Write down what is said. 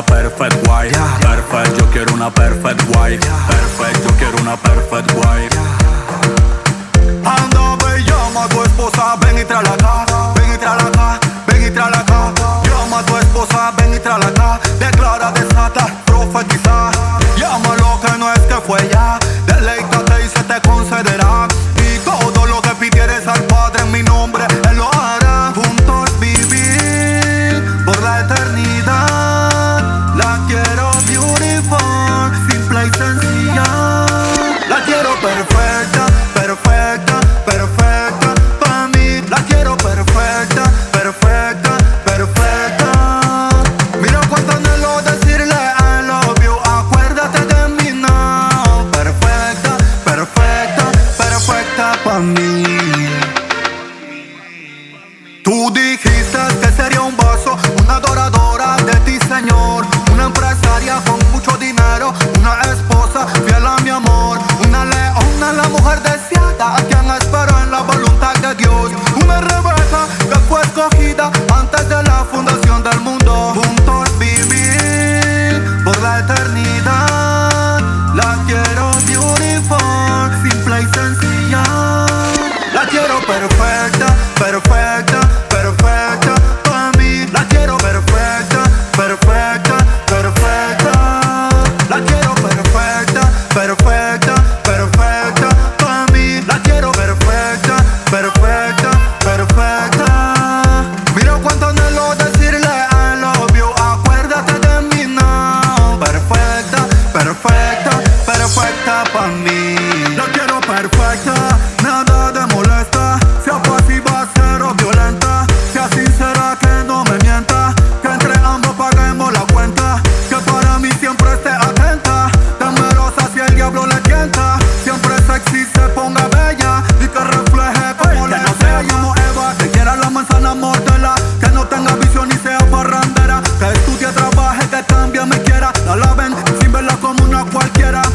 una perfect white Perfect, yo quiero una perfect white Perfect, yo quiero una perfect white Tú dijiste que sería un vaso, una adoradora de ti, Señor. Una empresaria con mucho dinero, una esposa fiel a mi amor. Una leona, la mujer deseada, a quien espero en la voluntad de Dios. Una Rebeca que fue escogida antes de la fundación del mundo. Juntos vivir por la eternidad. but a Get up.